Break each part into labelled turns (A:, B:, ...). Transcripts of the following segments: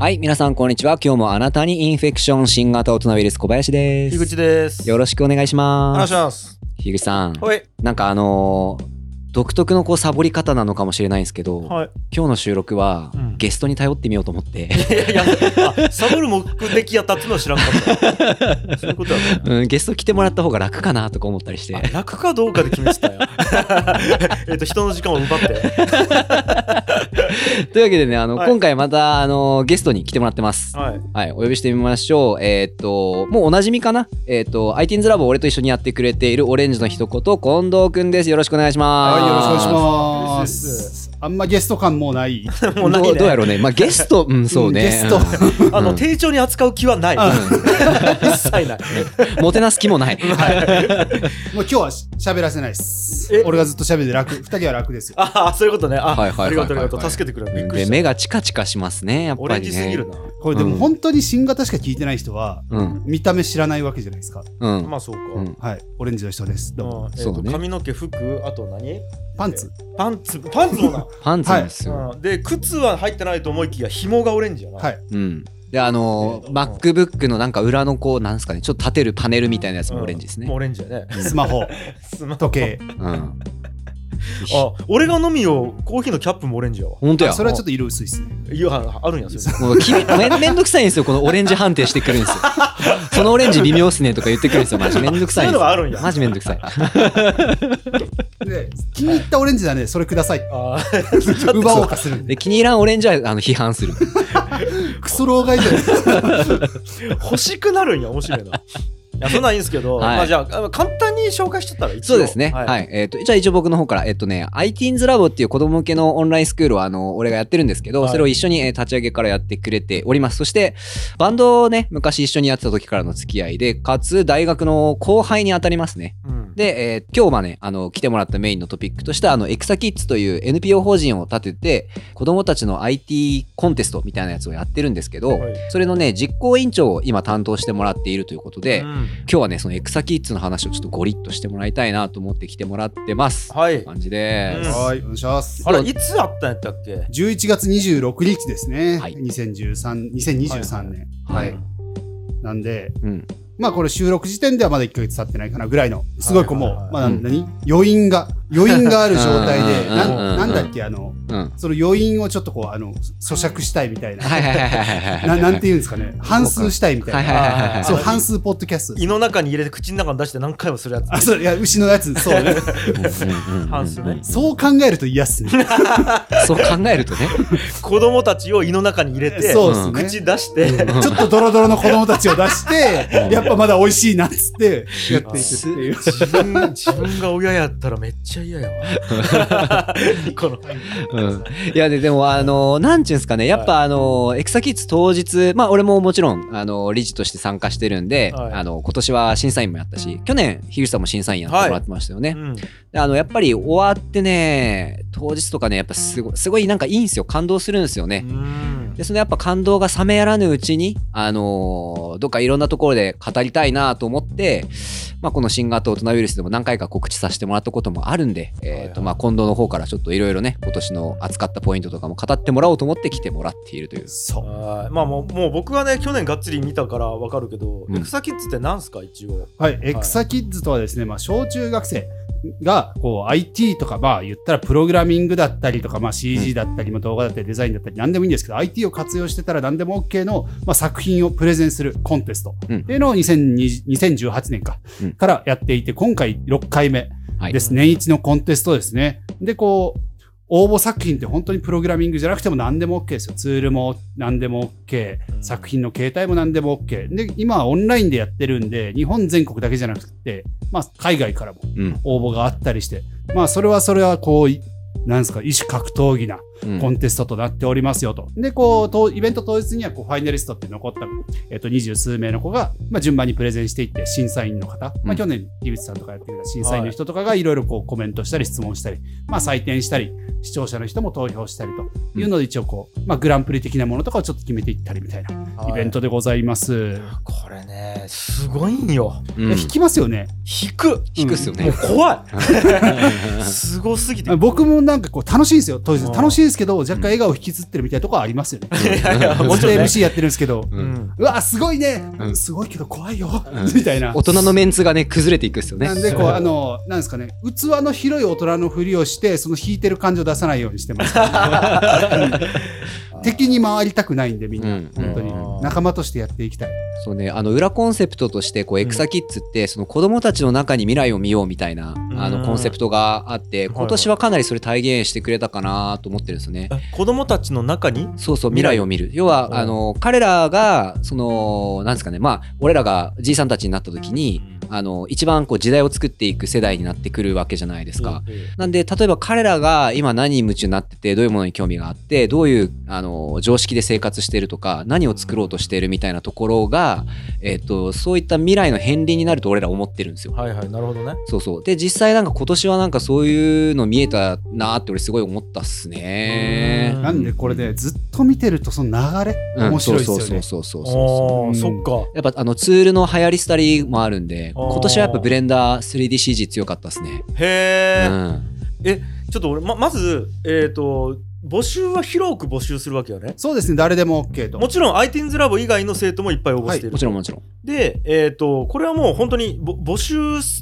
A: はい、皆さんこんにちは。今日もあなたにインフェクション新型大人ウイルス小林です。
B: 樋口です。
A: よろしくお願いし
B: お
A: ます。
B: 願いします。
A: 樋口さん、
B: はい。
A: なんかあのー独特のこうサボり方なのかもしれないんですけど、
B: はい。
A: 今日の収録は
B: うん
A: ゲストに頼ってみようと思って、
B: いやいや、あ、サボる目的やったっていうのは知らんかった。そういうことだね。
A: うん、ゲスト来てもらった方が楽かなとか思ったりして
B: あ、楽かどうかで決めてたよ。えっと、人の時間を奪って。
A: というわけでね、あの、
B: はい
A: 今回また、あのゲストに来てもらってます。
B: はい。
A: はい、お呼びしてみましょう。えーっと、もうおなじみかな？えーっと、ITINS ラボを俺と一緒にやってくれているオレンジの一言、近藤くんです。よろしくお願いします。
C: はい、よろしくお願いし
B: で
C: ますす。あんまゲスト感もうない。
B: もうないね
A: どうどうやろうね。まあ、ゲスト、うん、そうね。
C: ゲスト
A: うん
B: あの、丁重に扱う気はない。一切ない。
A: もてなす気もない。
C: もう今日は喋らせないです
B: え？
C: 俺がずっと喋って楽。二人は楽ですよ。
B: あ、そういうことね。あ、
A: はいはいはいはい
B: ありがとうありがとう。助けてくれ。びっくり
A: で、
B: した。
A: 目がチカチカしますね、やっ
B: オレン
A: ぱりね。
B: ジすぎるな。
C: これでも
A: うん
C: 本当に新型しか聞いてない人は、
A: うん。
C: 見た目知らないわけじゃないですか。
A: うん。
B: まあ、そうか。
A: うん
C: はい、オレンジの人です。どうも。
B: うんえっと
A: そうね
B: 髪の毛、服、あと何？
C: パンツ。
B: パンツ、パンツもな。
A: パンツなんですよ。
B: うんで、靴は入ってないと思いきや、紐がオレンジやな。
C: はい。
A: うん。で、あのー、
B: うん
A: MacBook のなんか裏のこう、なんですかね、ちょっと立てるパネルみたいなやつもオレンジですね
B: もう。オレンジやね。
C: スマホ、
B: スマ
C: 時計。
A: うん。
B: あ、俺が飲みよ、コーヒーのキャップもオレンジやわ。
A: 本当や。
C: あそれはちょっと色薄いですね。
B: いや、あるんや、それ。
A: もう君めんめんどくさいんですよ、このオレンジ判定してくるんですよ。そのオレンジ微妙っすねとか言ってくるんですよ、マジめんどくさいんですよ。
B: そういうのがあるんや。
A: マジめんどくさい。
C: で、気に入ったオレンジなんで、それください。
B: あー
C: 奪おうかするんで。
A: で、気に入らんオレンジはあの批判する。
C: クソ老害じゃないですか。
B: 欲しくなるんや、面白いな。いや、そんなんいいんですけど、
A: はい
B: まあじゃあ、あ簡単に紹介しちゃったら一応
A: そうですね。
B: は
A: はい。えっ、と、じゃあ一応僕の方から、えっ、とね、ラボっていう子供向けのオンラインスクールを、あの、俺がやってるんですけど、
B: はい
A: それを一緒に、えー立ち上げからやってくれております。そして、バンドをね、昔一緒にやってた時からの付き合いで、かつ、大学の後輩に当たりますね。
B: うん
A: で、えー今日はね、あの、来てもらったメインのトピックとしては、あの、エクサキッズという NPO 法人を立てて、子供たちの IT コンテストみたいなやつをやってるんですけど、
B: はい
A: それのね、実行委員長を今担当してもらっているということで、
B: うん
A: 今日はね、そのエクサキッズの話をちょっとゴリッとしてもらいたいなと思って来てもらってます。
B: はい。
A: 感じです。
B: うん
C: はい、お願いします。
B: あれ、いつあったんやったっけ
C: ？11月26日ですね。
A: はい
C: 2013、2023年。
A: はい
C: はい。なんで、
A: うん。
C: まあこれ収録時点ではまだ1ヶ月経ってないかなぐらいの、すごいこうもう、まあ
A: うん
C: 何？余韻が、余韻がある状態で、
A: うん
C: ななんだっけ、あの、
A: うん。
C: その余韻をちょっとこう、あの、咀嚼したいみたいな。
A: はいはいはいはいはいはい。
C: ななんて言うんですかね。半数したいみた
A: はい
C: いな。
A: はいはいはいはい。
C: そう、
B: あ
C: 半数ポッドキャスト。
B: 胃の中に入れて口の中に出して何回もするやつ。
C: あ、そう、いや、牛のやつ、そうね。
A: うんうんうんうん
B: 半数ね
C: そう考えると嫌っすね。
A: そう考えるとね。
B: 子供たちを胃の中に入れて、
C: そうっすね。
B: 口出して、
C: ちょっとドロドロの子供たちを出して、やっぱまだ美味しいなっつって、やっていくっていう。
B: 自分自分が親やったらめっちゃ嫌やわ。この
A: うん。いやで、でも、あの、なんちゅうんですかね、やっぱ、あの、エクサキッズ当日、まあ、俺ももちろん、あの、理事として参加してるんで、
B: はい
A: あの、今年は審査員もやったし、去年、樋口さんも審査員やってもらってましたよね。
B: うん
A: であの、やっぱり終わってね、当日とかね、やっぱすごい、すごいなんかいいんですよ。感動するんですよね。
B: うん
A: で、そのやっぱ感動が冷めやらぬうちに、あのーどっかいろんなところで語りたいなと思って、まあ、この新型大人ウイルスでも何回か告知させてもらったこともあるんで、えっ、と、
B: はいはい。
A: まあ、近藤の方からちょっといろいろね、今年の扱ったポイントとかも語ってもらおうと思って来てもらっているという。
C: そう。
B: はい。まあもうもう僕はね去年がっつり見たからわかるけど、
A: うん。
B: エクサキッズってなんすか一応。
C: はい、エクサキッズとはですね、まあ、小中学生が、こう、IT とか、まあ、言ったらプログラミングだったりとか、まあ、CG だったり、まあ動画だったり、デザインだったり、何でもいいんですけど、IT を活用してたら何でも OK の、まあ、作品をプレゼンするコンテスト
A: うん
C: っていうのを2020 2018年か
A: うん、
C: からやっていて、今回6回目
A: はい。
C: です。年一のコンテストですね。で、こう、応募作品って本当にプログラミングじゃなくても何でも OK ですよ。ツールも何でも OK
B: う。ん
C: 作品の形態も何でも OK。で、今はオンラインでやってるんで、日本全国だけじゃなくて、まあ、海外からも
A: うん。
C: 応募があったりして、まあ、それはそれはこうい、なんですか、異種格闘技な
A: うん
C: コンテストとなっておりますよと。で、こう、とイベント当日にはこうファイナリストって残った、えっと、二十数名の子が、まあ、順番にプレゼンしていって、審査員の方、
A: うん。
C: まあ、去年、井口さんとかやってくれた審査員の人とかがいろいろこうコメントしたり質問したり、まあ、採点したり、視聴者の人も投票したりというので、一応こう、まあ、グランプリ的なものとかをちょっと決めていったりみたいなイベントでございます。
B: これねすごいんよ。
A: うん。
C: 引きますよね。
B: 引く。
A: 引くっすよね。
B: もう。怖い。すごすぎて。
C: 僕もなんかこう楽しいんですよ、当日。
B: うん。
C: 楽しいでですけど、若干笑顔引きずってるみたいなところありますよね。
B: も
C: もちろん。MC やってるんですけど、
A: う
C: わ、すごいね、
A: うん。
C: すごいけど怖いよ、
A: うん。
C: みたいな。
A: 大人のメンツがね、崩れていくっすよね。
C: なんで、こう、あの、なんですかね、器の広い大人のふりをして、その引いてる感情を出さないようにしてます。敵に回りたくないんで、みんな。
A: うん。
C: 本当に。
B: うん。
C: 仲間としてやっていきたい。
A: そうね、あの裏コンセプトとしてこうエクサキッズってその子供たちの中に未来を見ようみたいなあ
B: うん。
A: のコンセプトがあって
B: はい
A: 今年はかなりそれ体現してくれたかなと思ってるんですよね。
B: え子供たちの中に？
A: そうそう未来を見る。要
B: うん。
A: はあの彼らがそのなんですかねまあ俺らがじいさんたちになった時にあの一番こう時代を作っていく世代になってくるわけじゃないですか。
B: うん
A: なんで例えば彼らが今何に夢中になっててどういうものに興味があってどういうあの常識で生活してるとか何を作ろうとしてるみたいなところが、えっとそういった未来の片鱗になると俺ら思ってるんですよ。
B: はいはい、なるほどね。
A: そうそうで実際なんか今年はなんかそういうの見えたなーって俺すごい思ったっすね
B: う。ん
C: なんで、これでずっと見てると、その流れ、
A: うん
C: 面白いですよ
A: そう
C: ね。
A: そうそうそうそうそう
B: ああ、
C: うん
B: そっか。
A: やっぱあのツールの流行り廃りもあるんで今年はやっぱブレンダー 3DCG 強かったっすね。
B: へえ、
A: うん
B: ちょっと俺ままずえっ、と募集は広く募集するわけよね
C: そうですね、誰でも OK と。
B: もちろん ITINS ラボ以外の生徒もいっぱい応募している、
A: もちろんもちろん。
B: でえっ、とこれはもう本当にぼ募集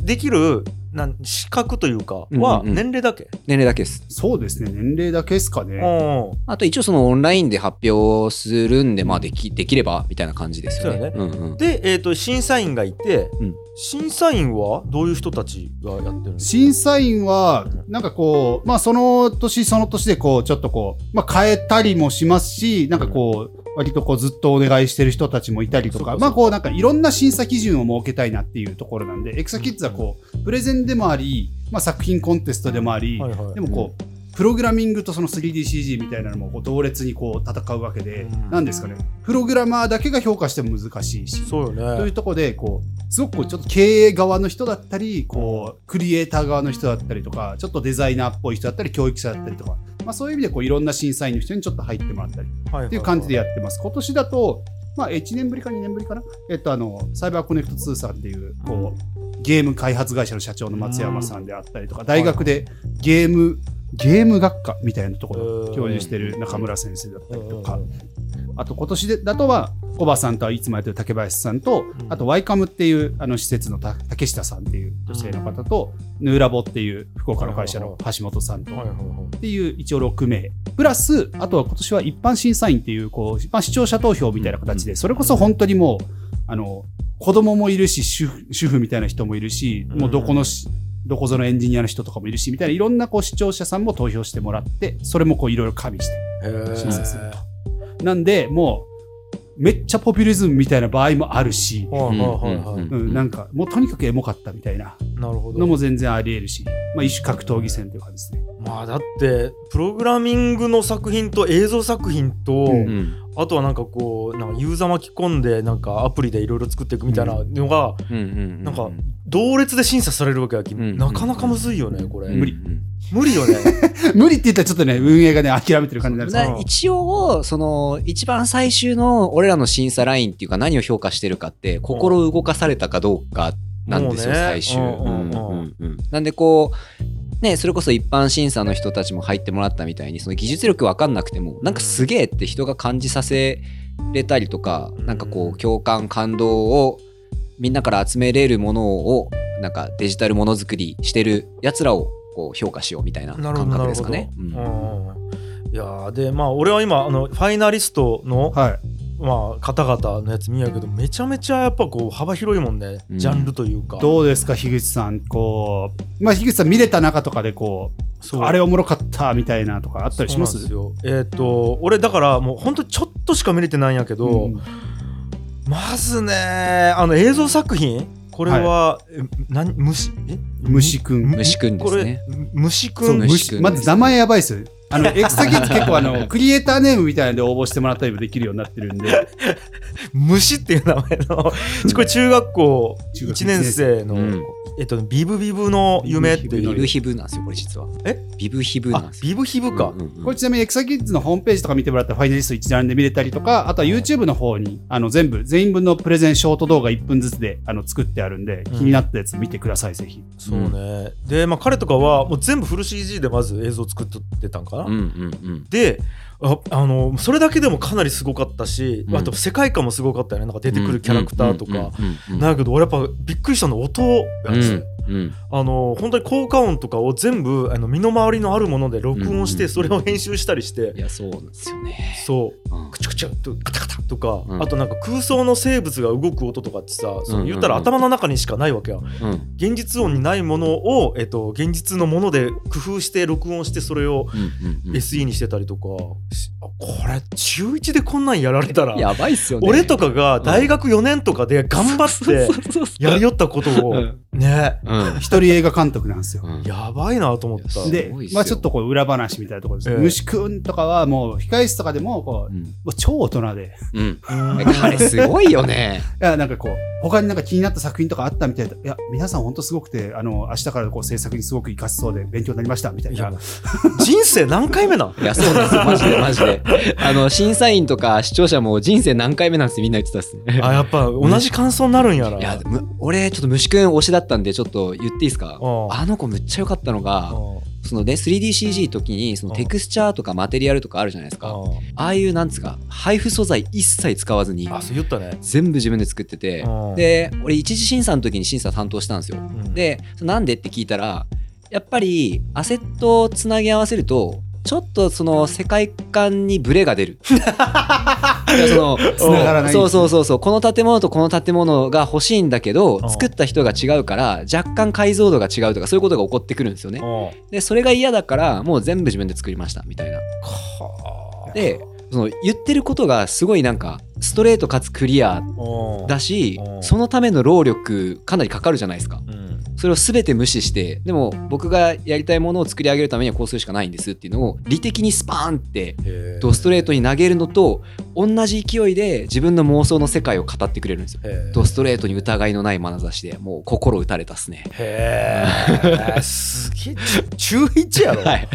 B: できるなん資格というかは
A: うんうんうん
B: 年齢だけ、
A: 年齢だけです。
C: そうですね、年齢だけですかね。
B: うん
A: あと一応そのオンラインで発表するんで、まあでき、できればみたいな感じですよね。
B: そうだ
A: んうん。
B: で、えー、と審査員がいて、
A: うん
B: 審査員はどういう人たちがやってるんですか？
C: 審査員は、なんかこう、まあその年その年でこう、ちょっとこう、まあ変えたりもしますし、なんかこう、割とこうずっとお願いしてる人たちもいたりとか、まあこうなんかいろんな審査基準を設けたいなっていうところなんで、エクサキッズはこう、プレゼンでもあり、まあ作品コンテストでもあり、でもこう、プログラミングとその 3DCG みたいなのもこう同列にこう戦うわけで、
B: うん。
C: なんですかね、プログラマーだけが評価しても難しいし、
B: そうよね。
C: というところで、こう、すごくこうちょっと経営側の人だったり、こう、クリエイター側の人だったりとか、ちょっとデザイナーっぽい人だったり、教育者だったりとか、まあそういう意味でこういろんな審査員の人にちょっと入ってもらったりっていう感じでやってます。今年だと、まあ1年ぶりか2年ぶりかな？えっとあの、サイバーコネクト2さんっていう、こう、ゲーム開発会社の社長の松山さんであったりとか、大学でゲーム、ゲーム学科みたいなところを教授してる中村先生だったりとか、あと今年でだとは、コバさんとはいつもやってる竹林さんと、
B: ん。
C: あとワイカムっていうあの施設のた竹下さんっていう女性の方と、ヌーラボっていう福岡の会社の橋本さんと、っていう一応6名。プラス、あとは今年は一般審査員っていう、こう、まあ、視聴者投票みたいな形で、それこそ本当にもう、あの、子供もいるし、主婦主婦みたいな人もいるし、もうどこのし、どこぞのエンジニアの人とかもいるし、みたいないろんなこう視聴者さんも投票してもらって、それもこういろいろ加味して。審査するなんで、もう、めっちゃポピュリズムみたいな場合もあるし、
B: はいはいはいはい
A: うん。
C: うん、なんか、もうとにかくエモかったみたいな
B: なるほど。
C: のも全然あり得るし、まあ一種格闘技戦という感じですね。
B: まあだってプログラミングの作品と映像作品と、
C: うん。
A: うん
B: あとはなんかこうなんかユーザー巻き込んでなんかアプリでいろいろ作っていくみたいなのが、
A: うんうん
B: なんか同列で審査されるわけやき、
A: ん
B: なかなかむずいよねこれ、
A: うん
C: 無理
A: うん
B: 無理よね。
C: 無理って言ったらちょっとね、運営がね、諦めてる感じになる。
A: 一応その一番最終の俺らの審査ラインっていうか何を評価してるかって心動かされたかどうかなんですよ、
B: ね
A: 最終、なんでこうねそれこそ一般審査の人たちも入ってもらったみたいにその技術力分かんなくてもなんかすげえって人が感じさせれたりとか、
B: うん。
A: なんかこう共感感動をみんなから集めれるものをなんかデジタルものづくりしてるやつらをこう評価しようみたいな感覚ですかね。うん。
B: いやーでまあ俺は今あのファイナリストの、
C: はい。
B: まあ、方々のやつ見やけどめちゃめちゃやっぱこう幅広いもんね、
A: うん。
B: ジャンルというか。
C: どうですか、樋口さん。こう、まあ、樋口さん見れた中とかで、こ
B: そう。
C: う、あれおもろかったみたいなとかあったりします？
B: えっ、と俺だからもうほんとちょっとしか見れてないんやけど、
C: うん。
B: まずねあの映像作品これは、え何虫？え？
C: 虫くん。
A: 虫くんですね。
B: これ虫く
C: ん？
A: 虫
C: 虫
A: くん
C: まず名前やばいですよ。あの、エクサキッズ結構あの、クリエイターネームみたいなんで応募してもらったりもできるようになってるんで、
B: 虫っていう名前のこれ中学校
C: 中学
B: 1年生の
A: うん
B: えっとビブビブの夢って
A: ビブヒブなんですよこれ実は。
B: え？
A: ビブヒブなん
B: あ
A: ですよ。
B: ビブヒブか、
A: うんうんうん。
C: これちなみにエクサキッズのホームページとか見てもらったらファイナリスト一覧で見れたりとか、あとは YouTube の方にあの全部、全員分のプレゼンショート動画1分ずつであの作ってあるんで、気になったやつ見てください、ぜひ。
B: そうね、で、まあ、彼とかはもう全部フル CG でまず映像作ってたんかな、
A: うんうんうん。
B: でああのそれだけでもかなりすごかったし、
A: うん。
B: あと世界観もすごかったよね。なんか出てくるキャラクターとか、
A: うんうんうんうん
B: だけど俺やっぱびっくりしたの音やつ、
A: うん。うん
B: あの本当に効果音とかを全部あの身の回りのあるもので録音して
A: うん
B: それを編集したりして、
A: いやそうなんですよね。
B: そう。
A: うん。
B: クチュクチュとカタカタとか、
A: うん
B: あとなんか空想の生物が動く音とかってさ、そ
A: うんうんうん
B: の言ったら頭の中にしかないわけや、
A: うん
B: 現実音にないものを、えっと、現実のもので工夫して録音してそれを
A: うんうんうん
B: SE にしてたりとか、しあこれ中1でこんなんやられたら
A: やばいっすよね
B: 俺とかが大学4年とかで頑張ってやりよったことを
A: うん
B: ね
A: うん
C: 一人映画監督なんですよ。
A: うん。
B: やばいなと思った。
A: す
C: でまあちょっとこう裏話みたいなところです。虫くんとかはもう控室とかでもこう、超大人で、
A: うん。
B: うん。
A: 彼すごいよね。
C: いやなんかこう、他になんか気になった作品とかあったみたいで、いや、皆さん本当すごくて、あの、明日からこう制作にすごく活かせそうで勉強になりました、みたいな。
B: いや。人生何回目なん
A: いやそうなんですよ。マジでマジで。あの審査員とか視聴者も人生何回目なんですみんな言ってたっすね。
B: あやっぱ同じ感想になるんやな。
A: いやむ俺ちょっと虫くん推しだったんでちょっと言っていいですか？
B: うん。
A: あの子むっちゃ良かったのが
B: うん。
A: そのね 3DCG 時にその
B: うん。
A: テクスチャーとかマテリアルとかあるじゃないですか。
B: うん。
A: ああいうなんですか配布素材一切使わずに
B: あそう言ったね。
A: 全部自分で作ってて
B: うん。
A: で俺一次審査の時に審査担当したんですよ。
B: うん。
A: でなんでって聞いたらやっぱりアセットをつなぎ合わせるとちょっとその世界観にブレが出る。そのそうそうそうそう。この建物とこの建物が欲しいんだけど
B: うん。
A: 作った人が違うから若干解像度が違うとかそういうことが起こってくるんですよね。
B: うん。
A: でそれが嫌だからもう全部自分で作りましたみたいな。
B: はあ。
A: でその言ってることがすごいなんかストレートかつクリア
B: うん。
A: だし
B: うん。
A: そのための労力かなりかかるじゃないですか。
B: うん
A: それを全て無視してでも僕がやりたいものを作り上げるためにはこうするしかないんですっていうのを理的にスパーンってドストレートに投げるのと同じ勢いで自分の妄想の世界を語ってくれるんですよ。ドストレートに疑いのない眼差しでもう心打たれたっすね。
B: へえ すげえ中1やろ、
A: はい。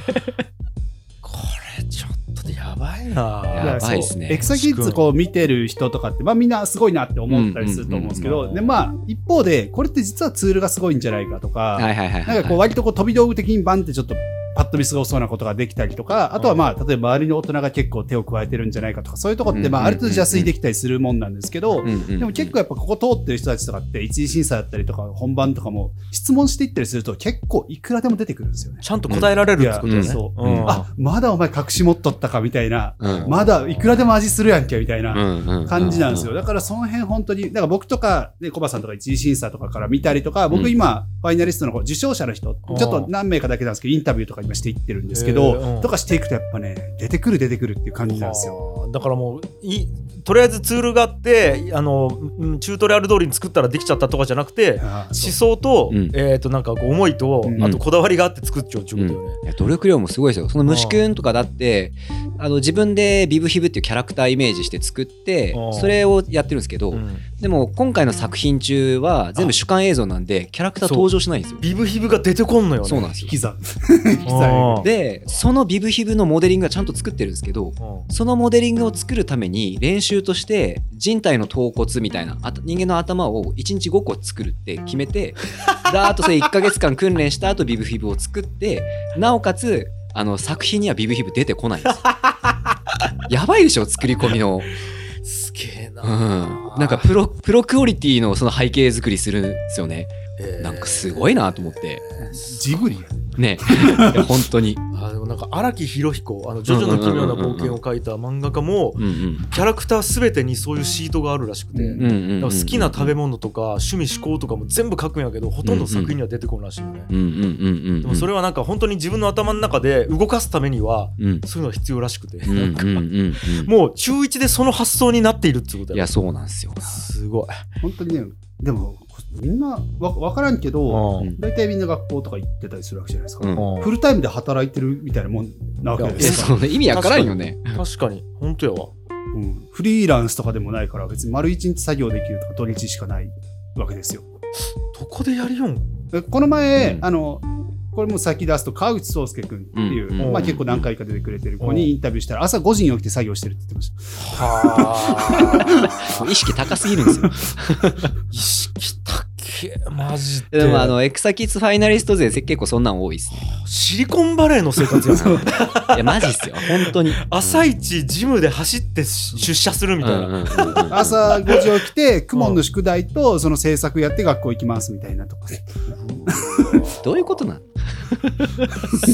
B: ばいな。
A: やばいっすね。
C: エクサキッズこう見てる人とかって、まあみんなすごいなって思ったりすると思うんですけど、
B: うんうんうん。うん
C: で、まあ一方で、これって実はツールがすごいんじゃないかとか、
A: はいはいはいはい。
C: なんかこう割とこう飛び道具的にバンってちょっとパッと見過ごそうなことができたりとか、あとはまあ例えば周りの大人が結構手を加えてるんじゃないかとか、そういうとこってまあある程度邪推できたりするもんなんですけど、でも結構やっぱここ通ってる人たちとかって一次審査だったりとか本番とかも質問していったりすると結構いくらでも出てくるんですよね。
B: ちゃんと答えられるってことよね、
C: そう
B: うん。
C: あ、まだお前隠し持っとったかみたいな、
A: うん。
C: まだいくらでも味するやんけみたいな。感じなんですよ。だからその辺本当に、だから僕とか、ね、コバさんとか一次審査とかから見たりとか、僕今、ファイナリストの方受賞者の人、
B: うん
C: ちょっと何名かだけなんですけど、インタビューとか今していってるんですけ
B: へー
C: ど、
B: うん。
C: とかしていくとやっぱね、出てくる出てくるっていう感じなんですよ。
B: はあだからもういとりあえずツールがあってあのうんチュートリアル通りに作ったらできちゃったとかじゃなくて思想と,、
A: うん。
B: えー、となんか思いと、
C: うん。
B: あとこだわりがあって作っちゃうっていうことよね。
A: いや努力量もすごいですよ。その虫くんとかだって、あの自分でビブヒブっていうキャラクターイメージして作って
B: うん、
A: それをやってるんですけど、
B: うん
A: でも今回の作品中は全部主観映像なんで、キャラクター登場しないんですよ。
B: ビブヒブが出てこんのよね。
A: そうなんですよ。で、そのビブヒブのモデリングはちゃんと作ってるんですけど、
B: うん。
A: そのモデリングを作るために練習として人体の頭骨みたいなあ人間の頭を1日5個作るって決めて だーっとそれ1ヶ月間訓練した後ビブヒブを作ってなおかつあの作品にはビブヒブ出てこないんです やばいでしょ作り込みの、
B: えな。
A: うん、なんかプロプロクオリティのその背景作りするんですよね。
B: えー。
A: なんかすごいなと思って。
C: ジブリや。
A: ね。い や本当に
B: あでもなんか荒木博彦あのジョジョの奇妙な冒険を書いた漫画家もキャラクターすべてにそういうシートがあるらしくて、好きな食べ物とか趣味思考とかも全部書くんやけどほとんど作品には出てこないらしいよね、
A: うんうんうんうん
B: でもそれはなんか本当に自分の頭の中で動かすためには
A: うん。
B: そういうのが必要らしくて、もう中1でその発想になっているってことだよ
A: いやそうなんですよ。
B: すごい、
C: 本当にね、でも、みんなわ分からんけど、
B: うん。
C: 大体みんな学校とか行ってたりするわけじゃないですか。
A: うん。
C: フルタイムで働いてるみたいなもんなわけですよ。
A: そうね意味わからんよね。
B: 確かに。本当やわ。
C: うん。フリーランスとかでもないから、別に丸一日作業できるとか土日しかないわけですよ。
B: どこでやりよん？
C: この前、
A: うん。
C: あの、これも先出すと川口壮介君っていう、
A: うん
B: うん
C: まあ、結構何回か出てくれてる子にインタビューしたら朝5時に起きて作業してるって言ってました。
B: は
A: 意識高すぎるんですよ。
B: 意識高えマジで
A: でもあのエクサキッズファイナリスト勢結構そんなん多いですね。
B: シリコンバレーの生活やん
A: いやマジっすよ本当に。
B: 朝一ジムで走って出社するみたいな、
C: 朝5時起きて、クモンの宿題とその制作やって学校行きますみたいなとか。
A: どういうことなん？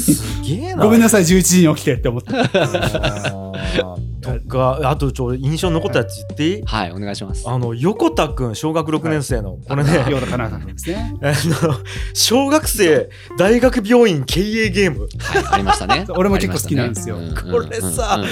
B: すげえな。
C: ごめんなさい、11時に起きてって思って。
B: あー。とかあとちょ印象に残ったやつ言っていい？
A: はいお願いします。
B: あの横田くん小学6年生の、これね。
C: ヨーダかなですね。
B: あの小学生大学病院経営ゲーム。
A: はいありましたね。
C: 俺も結構好きなんですよ。
A: ね
B: これさ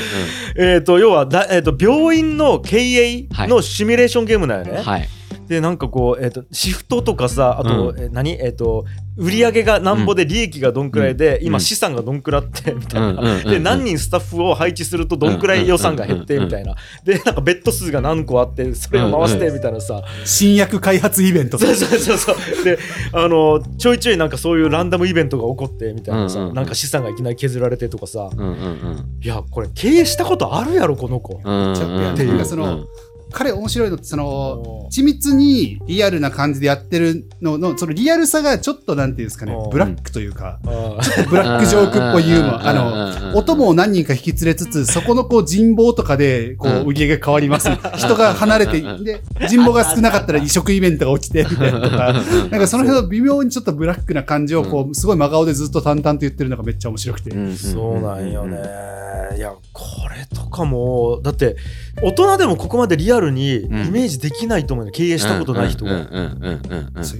B: えっ、と要はだ、えー、と病院の経営のシミュレーションゲームだよね、
A: うんはい。
B: でなんかこう、えー、とシフトとかさあと、
A: うん。
B: え何？えっ、と売り上げがなんぼで利益がどんくらいで、
A: うん。
B: 今資産がどんくらって みたいな、
A: うんうんうんうん
B: で何人スタッフを配置するとどんくらい予算が減ってみたいな。でなんかベッド数が何個あってそれを回してみたいなさ、
C: 新薬開発イベント。
B: そうそうそうそう。であのちょいちょいなんかそういうランダムイベントが起こってみたいなさ、
A: うんうんうん。
B: なんか資産がいきなり削られてとかさ。
A: うんうんうん。
B: いやこれ経営したことあるやろこの子。
A: うん
C: ちょっとやっていうかその彼面白いのって、その、
B: お
C: 緻密にリアルな感じでやってるのの、そのリアルさがちょっとなんていうんですかね
B: うん、
C: ブラックというか、
B: あー
C: ブラックジョークっぽいユーモア。あ
A: うん。
C: の、お供を何人か引き連れつつ、そこのこう人望とかで、こ
A: うん
C: う、売り上げが変わります。人が離れて、で、人望が少なかったら移植イベントが起きて、みたいなとか、なんかその辺の微妙にちょっとブラックな感じを、こう、すごい真顔でずっと淡々と言ってるのがめっちゃ面白くて。
B: そうなんよね。いやこれとかもだって大人でもここまでリアルにイメージできないと思うよ、経営したことない人が。
A: うんうんうんうんうん
C: そ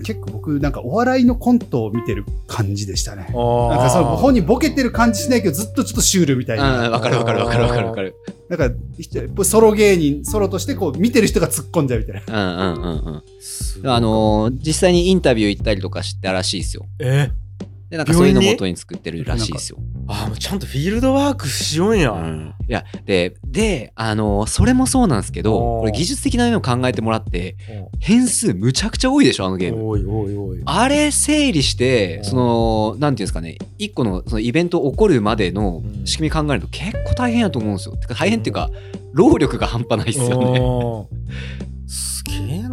C: 結構僕なんかお笑いのコントを見てる感じでしたね。なんかその本人ボケてる感じしないけどずっとちょっとシュールみたいな。
A: うんわかるわかるわかるわかるわかる。
C: なんかソロ芸人、ソロとしてこう見てる人が突っ込んじゃうみたいな。
A: うんうんうんうん。
B: すごい
A: あのー実際にインタビュー行ったりとかしたらしいですよ。
B: え
A: でなんかそういうの元に作ってるらしいですよ。
B: あもうちゃんとフィールドワークしようんや。
A: うんいやでであのーそれもそうなんですけどこれ技術的な面を考えてもらって変数むちゃくちゃ多いでしょあのゲーム。
B: おいおいおい。
A: あれ整理して
B: うん
A: そのなんていうんですかね一個のそのイベント起こるまでの
B: うん
A: 仕組み考えると結構大変やと思うんですよ。てか大変っていうか労力が半端ないですよね。
B: ね。すげえな、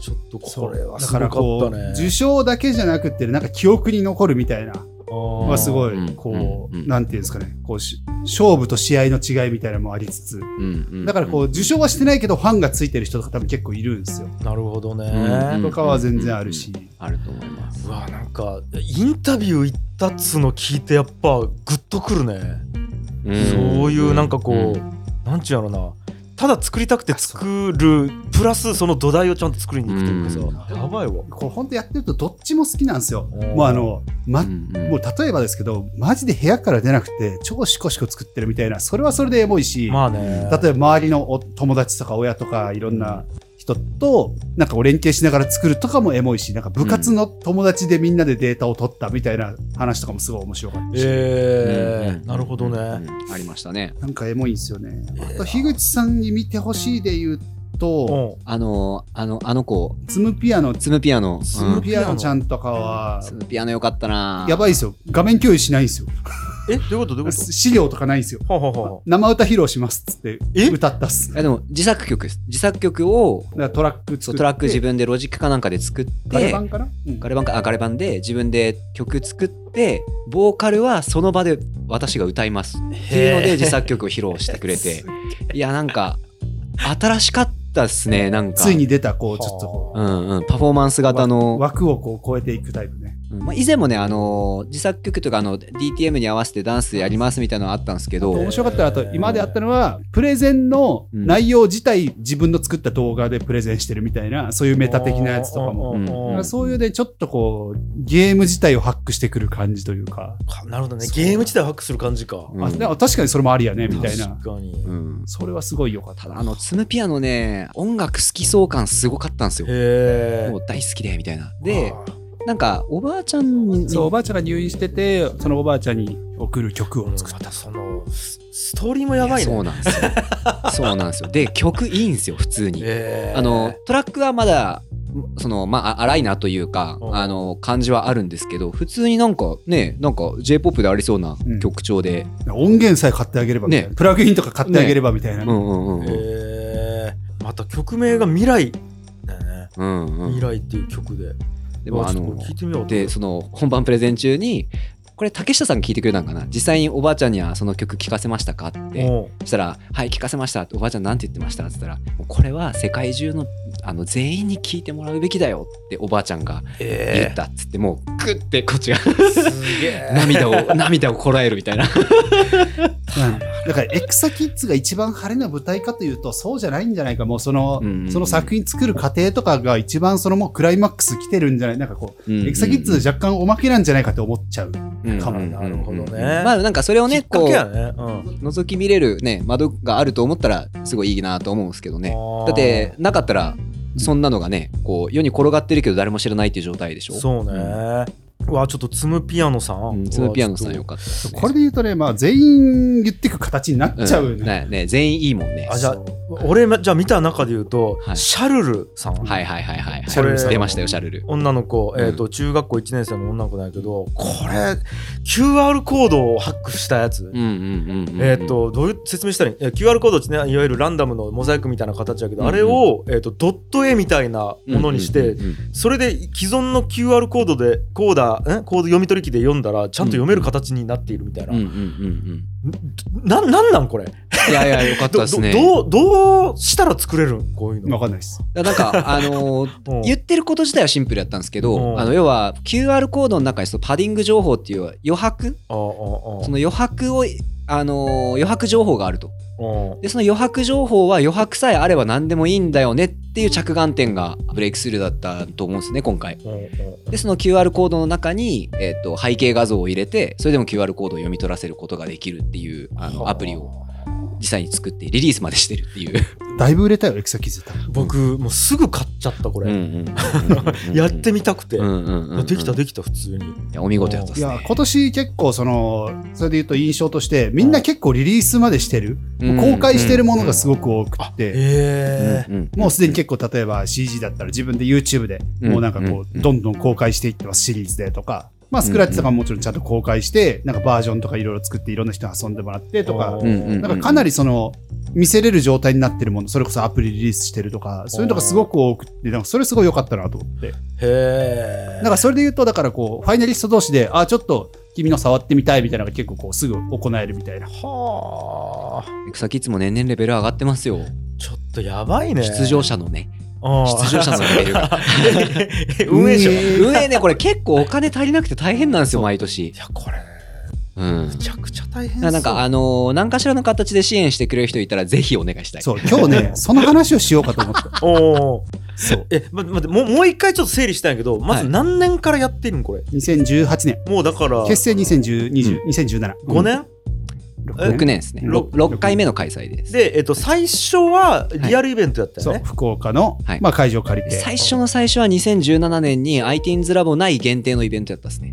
B: ちょっとこれは
C: だから
B: すごか
C: こう、
B: ったね。
C: 受賞だけじゃなくって、なんか記憶に残るみたいな。
B: は
C: はすご
A: うん
C: い、こう、
A: うん
C: なんていうんですかね、こうし、勝負と試合の違いみたいなのもありつつ、
A: うんうん。
C: だからこう、受賞はしてないけど、ファンがついてる人とか多分結構いるんですよ。
B: なるほどね。
A: うん
C: とかは全然あるし。
A: あると思います。
B: うわなんかインタビュー行ったっつの聞いてやっぱグッとくるね、そういうなんかこう、なんちゅうやろなただ作りたくて作るプラスその土台をちゃんと作りに行くというかさ、やばいわ。
C: こう、本当やってるとどっちも好きなんですよ。
B: うん。
C: もうあの、ま、
A: うんうん
C: もう例えばですけど、マジで部屋から出なくて、超シコシコ作ってるみたいな、それはそれでエモいし、
B: まあね。
C: 例えば周りのお友達とか親とかいろんな人となんかこう連携しながら作るとかもエモいしなんか部活の友達でみんなでデータを取ったみたいな話とかもすごい面白かったし、
B: えー。
A: うん
B: なるほどね、
A: うんありましたね。
C: なんかエモいんですよね。あと樋口さんに見てほしいで言うと、
B: うん。
A: あのあのあの子。
C: ツムピアノ。
A: ツムピアノ。
C: ツム
A: うん
C: ピアノちゃんとかは。
A: ツムピアノよかったな。
C: やばいですよ。画面共有しないんですよ。
B: え？どういうこと？どういうこと？
C: 資料とかないんですよ。
B: ほうほうほうほ
C: 生歌披露しますっつって
B: え？
C: 歌ったっす。
A: いやでも自作曲です。自作曲を
C: トラック作って。
A: そうトラック自分でロジックかなんかで作って
C: ガレ版かな、うん。
A: ガレ版か？あガレ版で自分で曲作ってボーカルはその場で私が歌いますっていうので自作曲を披露してくれて。いやなんか新しかったですねなんか。
C: ついに出たこうちょっとこう。
A: うんうんパフォーマンス型の。
C: 枠をこう超えていくタイプね。
A: うん。まあ、以前もね、あのー自作曲とかあの DTM に合わせてダンスやりますみたいなのあったんですけど、
C: 面白かったらあと今まであったのはプレゼンの
A: うん。
C: 内容自体自分の作った動画でプレゼンしてるみたいなそういうメタ的なやつとかも。
B: うん。
C: そういうでちょっとこうゲーム自体をハックしてくる感じというか、
B: かなるほどね。ゲーム自体をハックする感じか、
A: うん。
C: あ確かにそれもありやねみたいな。
B: 確かに、
A: うん。
C: それはすごい良かった
A: ただあのツムピアノね音楽好きそう感すごかったんですよ。
B: へえ
A: もう大好きでみたいな。でなんかおばあちゃんに
C: そうおばあちゃんが入院しててそのおばあちゃんに送る曲を作った。
B: またそのスストーリーもやばいね。
A: そうなんですよ。そうなんですよ。で曲いいんですよ普通に。
B: へー。
A: あのトラックはまだそのまあ荒いなというか、
B: うん。
A: あの感じはあるんですけど普通になんかねなんか j p o p でありそうな曲調で、
C: 音源さえ買ってあげれば
A: ね。
C: プラグインとか買ってあげればみたいな、
A: うんうんうん
B: へえまた曲名が未来だよね。
A: うんうん。
B: 未来っていう曲で
A: でもあのでその本番プレゼン中にこれ竹下さんが聞いてくれたんかな？実際におばあちゃんにはその曲聞かせましたか？って。そしたら「はい聞かせました」っておばあちゃんなんて言ってました？って言ったらこれは世界中のあの全員に聞いてもらうべきだよっておばあちゃんが言
B: え。
A: ったっつってもうグッてこっちが 涙を涙をこらえるみたいな。
C: うん。だからエクサキッズが一番晴れの舞台かというとそうじゃないんじゃないか。もうその,、
A: うん。うんうん
C: その作品作る過程とかが一番そのもうクライマックス来てるんじゃない？なんかこう、エクサキッズ若干おまけなんじゃないかと思っちゃう、
B: かも。なるほどね。
A: まあなんかそれをねこう
B: ね、うん、
A: 覗き見れるね窓があると思ったらすごいいいなと思うんですけどね。だってなかったらそんなのがねこう世に転がってるけど誰も知らないっていう状態でしょ。
B: そうね、うわちょっとツムピアノさん、
A: うんツムピアノさんよかったですね。
C: これで言うとね、まあ、全員言ってく形になっちゃうよね。
A: ん。ねね全員いいもんね。
B: あじゃあ俺じゃあ見た中で言うと、
A: はい。
B: シャルルさん、
A: はいはいはいはい
B: シャルルさん
A: 出ましたよシャルル。
B: 女の子、えーと中学校1年生の女の子なんやけどこれ QR コードをハックしたやつ、
A: うんうんうんうん
B: えっ、とどういう説明したらいい？え QR コードってねいわゆるランダムのモザイクみたいな形やけど、
A: うんうん。
B: あれを、えー、とドット絵みたいなものにして、
A: うんうんうん
B: それで既存の QR コードでコーダーんコード読み取り機で読んだらちゃんと読める形になっているみたいな、
A: うんうんうんうん
B: ななんなんこれ？
A: いやいやよかった
B: ど
A: ですね。
B: ど どうどうしたら作れるんこういうの。
C: わかんないです。
A: なんか あのー
B: うん。
A: 言ってること自体はシンプルやったんですけ
B: う
A: ど
B: ん。
A: あの要は QR コードの中にそのパディング情報っていう余白？
B: ああああ
A: その余白をあのー余白情報があると。
B: うん
A: でその余白情報は余白さえあれば何でもいいんだよねっていう着眼点がブレイクスルーだったと思うんですね今回。でその QR コードの中に、えー、と背景画像を入れてそれでも QR コードを読み取らせることができるっていうあのアプリを実際に作ってリリースまでしてるっていう。
C: だいぶ売れたよ、エクサキッズ多分。
B: 僕もうすぐ買っちゃったこれ、やってみたくて、できたできた普通に。
A: いやお見事やったっすね。
C: いや、今年結構その、それで言うと印象として、みんな結構リリースまでしてる。
A: うん
C: 公開してるものがすごく多くって。もうすでに結構例えば CG だったら自分で YouTube でもうなんかこ
A: うん
C: うどんどん公開していってますシリーズでとか、まあスクラッチとかももちろんちゃんと公開してなんかバージョンとかいろいろ作っていろんな人に遊んでもらってとかなんかかなりその見せれる状態になってるものそれこそアプリリリースしてるとかそういうのがすごく多くてなんかそれすごい良かったなと思って。
B: へえ
C: だからそれで言うとだからこうファイナリスト同士であちょっと君の触ってみたいみたいなのが結構こうすぐ行えるみたいな。
B: はあ。
A: エクサキッズも年々レベル上がってますよ。
B: ちょっっとやばいね。
A: 出場者のね出場者のレベルが
B: え 運営者。い
A: 運営ねこれ結構お金足りなくて大変なんですよ毎年
B: や、これ、
A: うん
B: むちゃくちゃ大変そう
A: なんかあのー何かしらの形で支援してくれる人いたらぜひお願いしたい
C: そう、今日ね、その話をしようかと思った。
B: おお。
C: そう。
B: え、ま、待って、もう、もう一回ちょっと整理したいんやけど、まず
A: はい
B: 何年からやってるんこれ
C: ？2018年。
B: もうだから、
C: 結成2010 20 2017。
B: 5年、
A: 6年ですね。
B: ろ
A: 6, 回目の開催です。
B: で、えっと、最初はリアルイベントやったよね。、
C: そう福岡の、
A: はい。
C: まあ、会場を借りて。
A: 最初の最初は2017年に iTeens ラボ内限定のイベントやったんですね。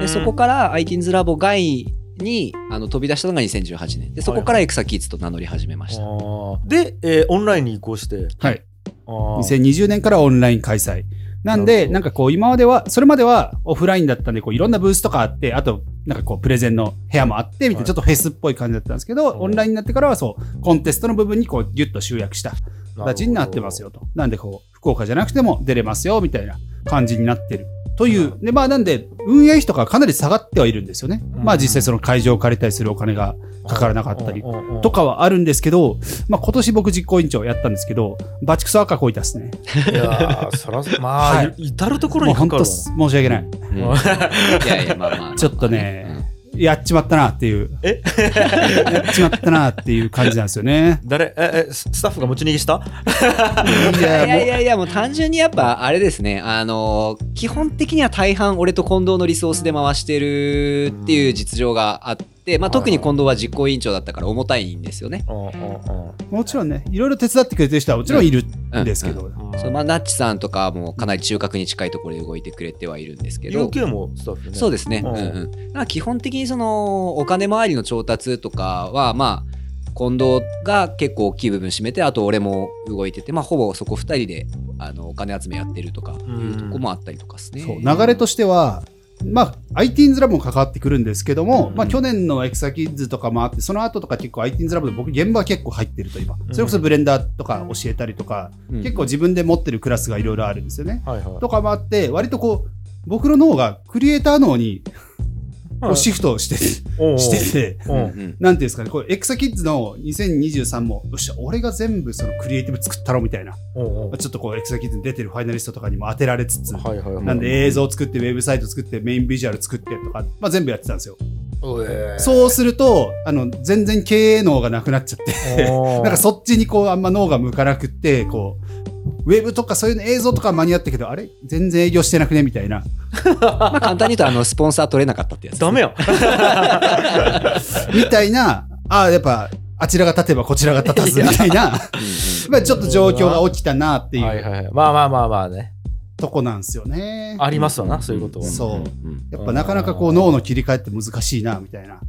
A: でそこから iTeens ラボ外にあの飛び出したのが2018年。でそこからエクサキッズと名乗り始めました、
B: あー。で、えーオンラインに移行して。
C: はい。
B: あー。
C: 2020年からオンライン開催。なんで、
B: な
C: んかこう、今までは、それまではオフラインだったんで、こう、いろんなブースとかあって、あと、なんかこう、プレゼンの部屋もあって、みたい
B: はい
C: な、ちょっとフェスっぽい感じだったんですけど、
B: うん
C: オンラインになってからは、そう、コンテストの部分にこう、ギュッと集約した形になってますよと。なんで、こう、福岡じゃなくても出れますよ、みたいな感じになってる。という。で、まあ、なんで、運営費とかかなり下がってはいるんですよね。
B: うん
C: まあ、実際その会場を借りたりするお金がかからなかったりとかはあるんですけど、まあ、今年僕実行委員長やったんですけど、バチクソ赤こいたっすね。
B: いやーそらまあ、
C: はい
B: 至る所
C: もう本当
B: にかかるわ
C: 申し訳ない。
A: うんいやいやまあまあ
C: ちょっとね、やっちまったなっていう。
B: え？
C: やっちまったなっていう感じなんですよね。
B: 誰？ええススタッフが持ち逃げした？
C: い
A: いやいやい
C: も
A: やいやもう単純にやっぱあれですね。あのー基本的には大半俺と近藤のリソースで回してるっていう実情があって、まあ、特に近藤は実行委員長だったから重たいんですよね。
C: もちろんね、いろいろ手伝ってくれてる人はもちろんいるんですけど、
A: そうまあ、ナッチさんとかもかなり中核に近いところで動いてくれてはいるんですけど。
B: UK もスタッフね。
A: そうですね、
B: う
A: うんん。うん、基本的にそのお金回りの調達とかはまあ近藤が結構大きい部分占めてあと俺も動いてて、まあ、ほぼそこ2人であのお金集めやってるとかいうとこもあったりとかですね。
C: そう流れとしては、まあ、ITINS ラボも関わってくるんですけども、まあ、去年のエクサキッズとかもあって、その後とか結構 ITINS ラボで僕、現場結構入ってると今、それこそブレンダーとか教えたりとか、
A: うん。
C: 結構自分で持ってるクラスがいろいろあるんですよね。
B: はいはい。
C: とかもあって、割とこう、僕の脳がクリエイター脳にこうシフトして、してて、なんていうんですかね、これエクサキッズの2023も、よっしゃ、俺が全部そのクリエイティブ作ったろみたいな、
B: おうおう
C: まあちょっとこうエクサキッズに出てるファイナリストとかにも当てられつつ、
B: はいはいはい。
C: なんで映像作って、ウェブサイト作って、メインビジュアル作ってとか、まあ全部やってたんですよ。
B: うえー。
C: そうすると、あの、全然経営脳がなくなっちゃって、なんかそっちにこうあんま脳が向かなくって、こう、ウェブとかそういうの映像とか間に合ったけど、あれ？全然営業してなくね？みたいな。
A: まあ簡単に言うとあのスポンサー取れなかったってやつね、
B: ダメやん。
C: みたいな、ああ、やっぱ、あちらが立てばこちらが立たずみたいな、まあちょっと状況が起きたなってい
B: はいうはいはい。まあまあまあまあね。
C: とこなんですよね。
B: ありますわな、そういうことは。
C: そう
A: うん
C: やっぱなかなかこう脳の切り替えって難しいな、みたいな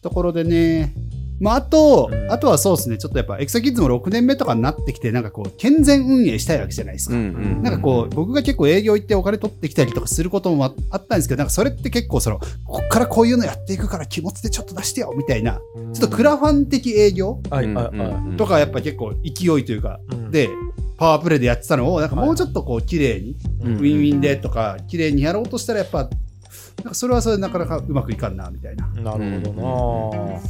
C: ところでね。まああと、
B: うん。
C: あとはそうですね、ちょっとやっぱエクサキッズも6年目とかになってきて、なんかこう、健全運営したいわけじゃないですか。
A: うんうん
C: なんかこう、僕が結構営業行ってお金取ってきたりとかすることもああったんですけど、なんかそれって結構その、こっからこういうのやっていくから気持ちでちょっと出してよ、みたいな、ちょっとクラファン的営業
A: うん
C: とかやっぱ結構勢いというか、
B: いうん。
C: で、パワープレイでやってたのを、なんかもうちょっとこう、綺麗に、
B: うん
C: ウィンウィンでとか、綺麗にやろうとしたらやっぱ、なんかそれはそれでなかなかうまくいかんな、みたいな。
B: なるほどな。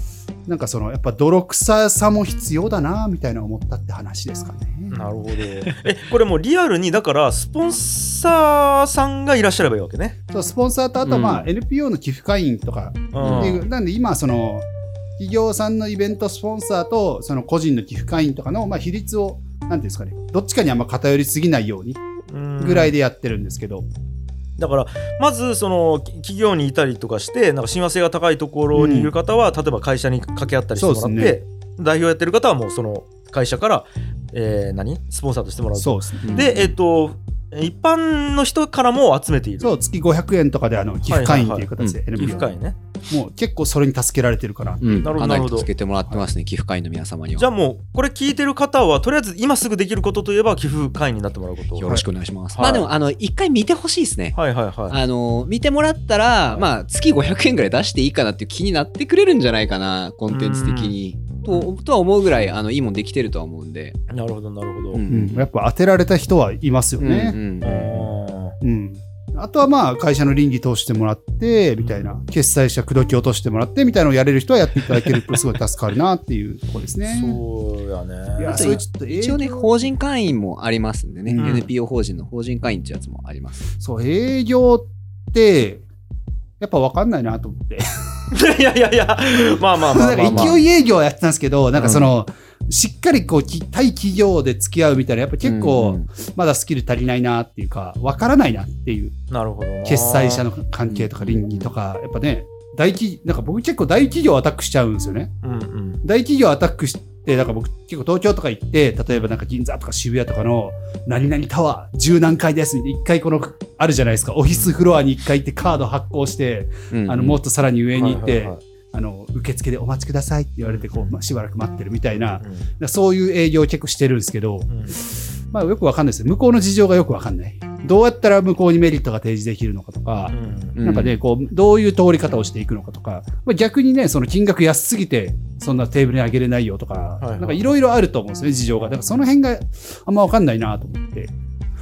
C: なんかその、やっぱ泥臭さも必要だな、みたいな思ったって話ですかね。
B: なるほど。え、これもうリアルに、だから、スポンサーさんがいらっしゃればいいわけね。
C: そうスポンサーと、あとはまあ、
A: うん
C: NPO の寄付会員とか
B: うん
C: なんで今、その、企業さんのイベントスポンサーと、その個人の寄付会員とかの、まあ、比率を、なんていうんですかね、どっちかにあんま偏りすぎないようにぐらいでやってるんですけど、
B: だからまずそのき企業にいたりとかしてなんか親和性が高いところにいる方は、例えば会社に掛け合ったりしてもらって、代表やってる方はもうその会社から、えー何？スポンサーとしてもらう。と
C: そうですね。
B: でえっ、と一般の人からも集めている。
C: そう、月500円とかであの寄付会員っていう形で
B: 寄
C: NPO
B: 付会ね
C: もう結構それに助けられてるから。
A: うん
B: なるほど
A: かなり
B: なるほど
A: 助けてもらってますね、寄付会員の皆様には。
B: じゃあもうこれ聞いてる方はとりあえず今すぐできることといえば寄付会員になってもらうこと
A: よろしくお願いします。
B: はい
A: まあでも、あの、一回見てほしいですね。
B: はいはいはい
A: あの、見てもらったら、まあ、月500円ぐらい出していいかなっていう気になってくれるんじゃないかな、コンテンツ的に。ととは思うぐらい、あの、いいもんできてるとは思うんで。
B: なるほどなるほど、
A: う
C: うんん、やっぱ当てられた人はいますよね。
A: うん
B: あ
C: うん。あとはまあ会社の倫理通してもらって、みたいな、決済者口説き落としてもらって、みたいなのをやれる人はやっていただけるとすごい助かるなっていうところです
B: ー
C: ね。
B: そうやね。
C: いや、
A: あと
C: それちょっと
A: 一応ね、法人会員もありますんでね、
C: うん。
A: NPO 法人の法人会員ってやつもあります。
C: そう、営業って、やっぱ分かんないなと思って。
B: いやいやいや。まあまあまあまあ、まあ、
C: なんか勢い営業はやってたんですけど、なんかその、しっかりこう、き対企業で付き合うみたいな、やっぱ結
A: うん
C: 構
A: うん、
C: まだスキル足りないなっていうか、分からないなっていう、
B: なるほどな。
C: 決済者の関係とか倫理とか、やっぱね、大企、なんか僕結構大企業アタックしちゃうんですよね。
B: うんうん。
C: 大企業アタックして、なんか僕結構東京とか行って、例えばなんか銀座とか渋谷とかの何々タワー十何階ですみたいな、一回この、あるじゃないですか、オフィスフロアに一回行ってカード発行して、
A: うん。
C: あの、もっとさらに上に行って、
B: はいはいはい
C: あの、受付でお待ちくださいって言われて、こう、まあ、しばらく待ってるみたいな、
B: うん
C: そういう営業を結構してるんですけど、
B: うん
C: まあよくわかんないですよ。向こうの事情がよくわかんない。どうやったら向こうにメリットが提示できるのかとか、
B: うん
C: なんかね、こう、どういう通り方をしていくのかとか、まあ、逆にね、その金額安すぎて、そんなテーブルにあげれないよとか、
B: いはい
C: なんかいろいろあると思うんですよね、事情が。だからその辺があんまわかんないなと思って。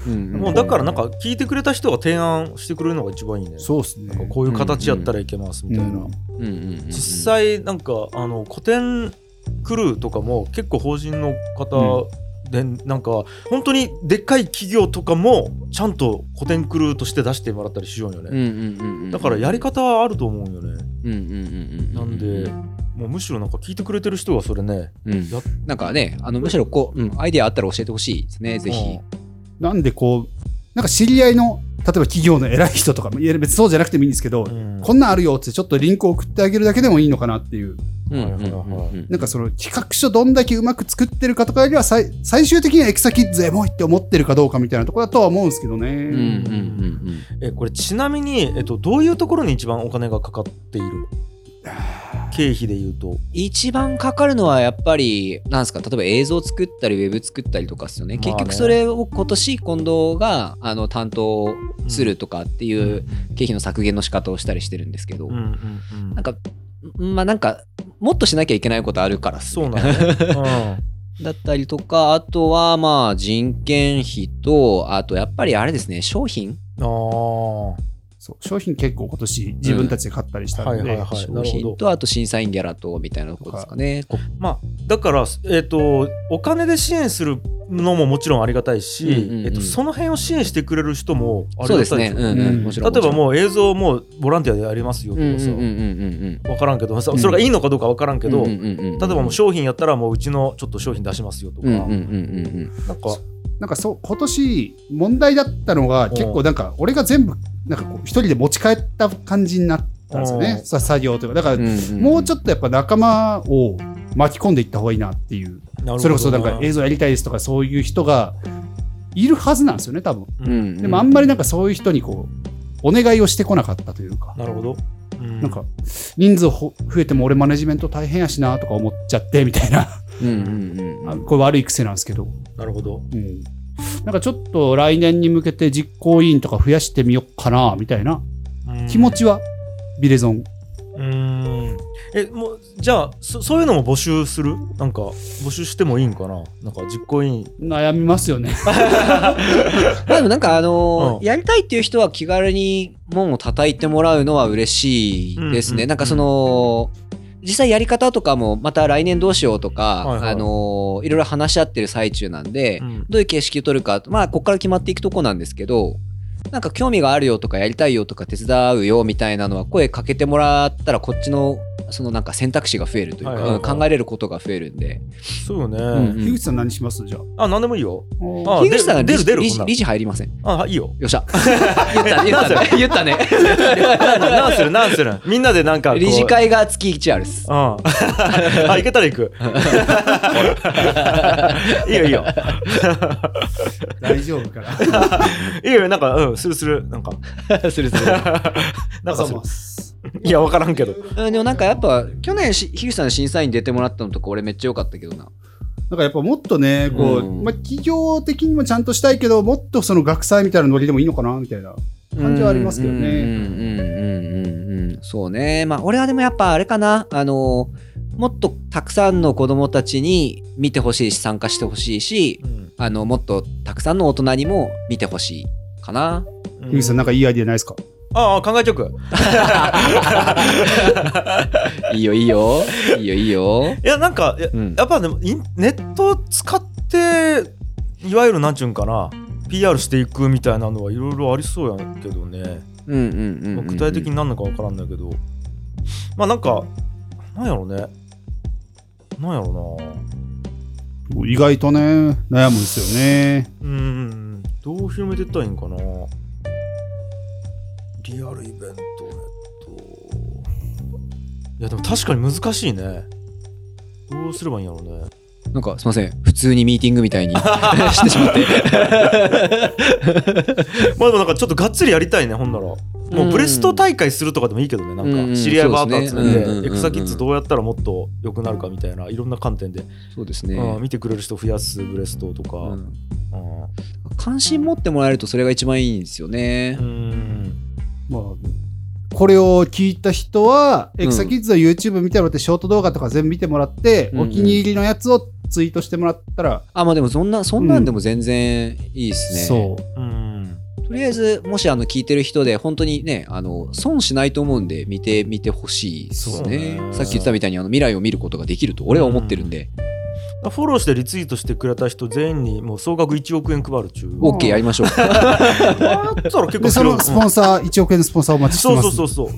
A: うん
B: もうだからなんか聞いてくれた人が提案してくれるのが一番いいね。
C: そうですね
B: なんか。こういう形やったらいけますみたいな。実際なんかあの古典クルーとかも結構法人の方でなんか本当にでっかい企業とかもちゃんと古典クルーとして出してもらったりしようよね。だからやり方はあると思うよね。
A: うんうんうんうん
B: なんでもうむしろなんか聞いてくれてる人はそれね。
A: うん
B: や
A: なんかねあのむしろこう、うん、アイデアあったら教えてほしいですねぜひ
C: なんでこう、なんか知り合いの、例えば企業の偉い人とかも、いや別にそうじゃなくてもいいんですけど、
B: うん。
C: こんなんあるよってちょっとリンクを送ってあげるだけでもいいのかなっていう。なんかその企画書どんだけうまく作ってるかとかよりは最最終的にはエクサキッズエモいって思ってるかどうかみたいなところだとは思うんですけどね。
B: これちなみに、えっと、どういうところに一番お金がかかっている？経費で言うと。
A: 一番かかるのはやっぱりなんですか例えば映像作ったりウェブ作ったりとかですよね、
B: まあね。
A: 結局それを今年近藤があの担当するとかっていう経費の削減の仕方をしたりしてるんですけど、
B: うんうんうん。
A: なんかまあなんかもっとしなきゃいけないことあるからね。
B: そうなんやね、
A: だったりとかあとはまあ人件費とあとやっぱりあれですね商品。
B: うん、あ
C: そう商品結構今年自分たちで買ったりしたので、
B: はいはいはい。
A: 商
B: なるほど。
A: 品とあと審査員ギャラとみたいなところですかね。
B: まあだからえっ、とお金で支援するのももちろんありがたいし、
A: うんうんうん。
B: えっと、その辺を支援してくれる人もあり
A: そう
B: がたい
A: ですね。うん
C: う
A: うん。ん、もちろん。
B: 例えば
A: う、
B: もう映像もボランティアでやりますよとかさ、
A: うんうんうんうんうん。
B: 分からんけどそれがいいのかどうか分からんけ
A: うん。
B: ど、
A: うんうんうんうん。
B: 例えばもう商品やったらもううちのちょっと商品出しますよとか、
A: うんうんうんうん。
B: なんか
C: なんかそう今年問題だったのが結構なんか俺が全部なんかこう一人で持ち帰った感じになったんですよね。作業というか。だから。もうちょっとやっぱ仲間を巻き込んでいった方がいいなっていう。それこそなんか映像やりたいですとかそういう人がいるはずなんですよね多分。
A: うんうん。
C: でもあんまりなんかそういう人にこうお願いをしてこなかったというか。
B: なるほど、うん。
C: なんか人数ほ増えても俺マネジメント大変やしなとか思っちゃってみたいな
A: うんうんうん
C: あこれ悪い癖なんですけど。
B: なるほど。
C: うん。なんかちょっと来年に向けて実行委員とか増やしてみようかなみたいな。
B: うん。
C: 気持ちはビレゾン。
B: うーん。えもうじゃあそそういうのも募集する？なんか募集してもいいんかな？なんか実行委員。
C: 悩みますよね。
A: まあでもなんかあのー
B: うん。
A: やりたいっていう人は気軽に門を叩いてもらうのは嬉しいですね。
B: うんうん。
A: なんかその、実際やり方とかもまた来年どうしようとか、
B: はいはい。
A: あのーいろいろ話し合ってる最中なんで、
B: うん。
A: どういう形式を取るか、まあ、ここから決まっていくとこなんですけど、なんか興味があるよとかやりたいよとか手伝うよみたいなのは声かけてもらったらこっちのそのなんか選択肢が増えるというか、
B: はいはいはい
A: うん考えれることが増えるんで。
B: そうよね、
A: うん
C: 樋口さん何します？じゃ
B: あ何でもいいよ
C: あ。
B: あ
A: 樋口さんが
B: 出る出る
A: 理事理事入りません。
B: あはいいいよ
A: よっしゃ。言った、言ったね。言ったね。
B: 何する何するみんなでなんか
A: 理事会が月1あるっす。
B: うん あ行けたら行くいいよいいよ
C: 大丈夫かな？
B: いいよなんかうんするするなんか
A: するする。
B: なんかする
C: ます。
B: いや分からんけど
A: うんでもなんかやっぱ去年し樋口さんの審査員出てもらったのとか俺めっちゃ良かったけどな。
C: なんかやっぱもっとね、こう、
A: うん
C: まあ、企業的にもちゃんとしたいけど、もっとその学祭みたいなノリでもいいのかなみたいな感じはありますけどね。
A: うんうんうんうんうんうん。そうね。まあ俺はでもやっぱあれかな。あのもっとたくさんの子供たちに見てほしいし参加してほしいし、あのもっとたくさんの大人にも見てほしいかな。
C: 樋口さんなんかいいアイデアないですか？
B: ああ考えちょく。
A: いいよいいよ。いいよいいよ。
B: いやなんかや
A: うん。
B: やっぱでもネットを使っていわゆるなんちゅうんかな PR していくみたいなのはいろいろありそうやけどね、具体的に何のか分からんだけど。まあなんかなんやろね。なんやろ
C: 意外とね、悩むんですよね。
B: なうん。どう広めていったらいいんかなリアルイベントネットいやでも確かに難しいね。どうすればいいんやろうね。
A: なんかすいません。普通にミーティングみたいに してしまって。
B: まあでもなんかちょっとがっつりやりたいねほんなら。もうブレスト大会するとかでもいいけどねなん
A: うん
B: か知り合いバーッと集めてエクサキッズどうやったらもっと良くなるかみたいないろんな観点で、
A: そうですね。
B: うん、見てくれる人増やすブレストとか。
A: うん。
B: うん。
A: 関心持ってもらえるとそれが一番いいんですよね。
B: うん
C: まあ、これを聞いた人は、
A: ん。
C: エクサキッズの YouTube 見てもらって、ショート動画とか全部見てもらって、
A: うんうん。
C: お気に入りのやつをツイートしてもらったら、
A: あまあでもそんなそんなんでも全然いいですね、
C: そう。
B: うん。
A: とりあえずもしあの聞いてる人で本当にねあの損しないと思うんで見てみてほしいです
B: そう。
A: ね
B: ね
A: さっき言ってたみたいにあの未来を見ることができると俺は思ってるんで、
B: フォローしてリツイートしてくれた人全員にもう総額1億円配るっちゅう。
A: OK やりましょう
B: あったら結構
C: で、そのスポンサー、1億円のスポンサーお待ちして
B: そう
C: ます。
B: そうそうそう。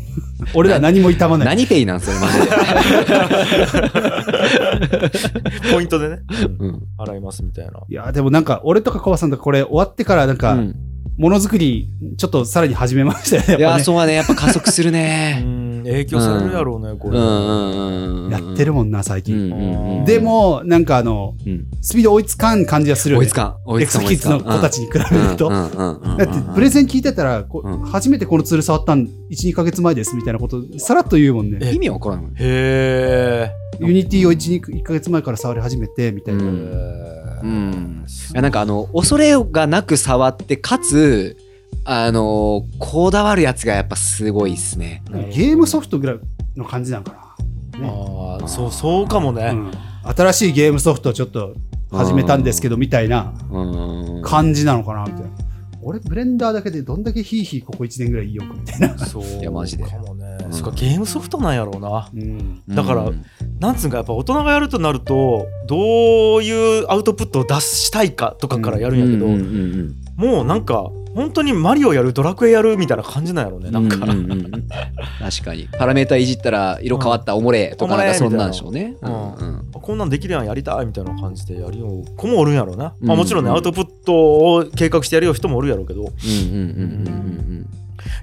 C: 俺ら何も痛まない。
A: 何ペイなんそれマジで、
B: ポイントでね、
A: うん
B: 払いますみたいな。
C: いや、でもなんか、俺とかコバさんとかこれ終わってから、なんか、
A: うん
C: ものづくり、ちょっとさらに始めましたよね。
A: いや、そうはね、やっぱ加速する
B: う
A: ね。
B: ん影響されるやろうね、これ。
A: うんうんうんうん。
C: やってるもんな、最近。で、も、なんかあの、
A: うん、
C: スピード追いつかん感じがするよね。
A: 追いつかん。追い
C: エクサ
A: つかん。
C: キッズの子たちに比べると。だ
A: だ
C: って、プレゼン聞いてたら、初めてこのツール触ったん、1、2ヶ月前ですみたいなこと、さらっと言うもんね。
B: え
A: 意味わからんもんね。
B: へ
C: Unity を1、2 1ヶ月前から触り始めて、みたいな。
A: う
B: え。
A: ん。いやなんかあの、恐れがなく触って、かつ、あの、こだわるやつがやっぱすごいっすね。
C: ゲームソフトぐらいの感じなのかな。ね
B: ああ、そう、そうかもね。
C: うん新しいゲームソフトをちょっと始めたんですけど、みたいな
A: うん。
C: 感じなのかな、みたいな。俺、ブレンダーだけでどんだけヒーヒーここ1年ぐらいいいよくみたいな。
B: そう
A: いやマジで
B: かもね。
A: うん
B: そっか、ゲームソフトなんやろうな。
C: うん。
B: だからなんつうんか、やっぱ大人がやるとなると、どういうアウトプットを出したいかとかからやるんやけど、
A: うんうんうん
B: もうなんか、本当にマリオやる、ドラクエやるみたいな感じなんやろうね。なんか。
A: うううんうん確かに。パラメータいじったら色変わったおもれとかなんかそんなんでしょうね。んうん
B: こんなんできるやんやりたいみたいな感じでやるよ子もおるんやろうな、
A: うん
B: まあ、もちろんね、
A: うん
B: アウトプットを計画してやるよ人もおるやろうけどい
A: うんうんうんうん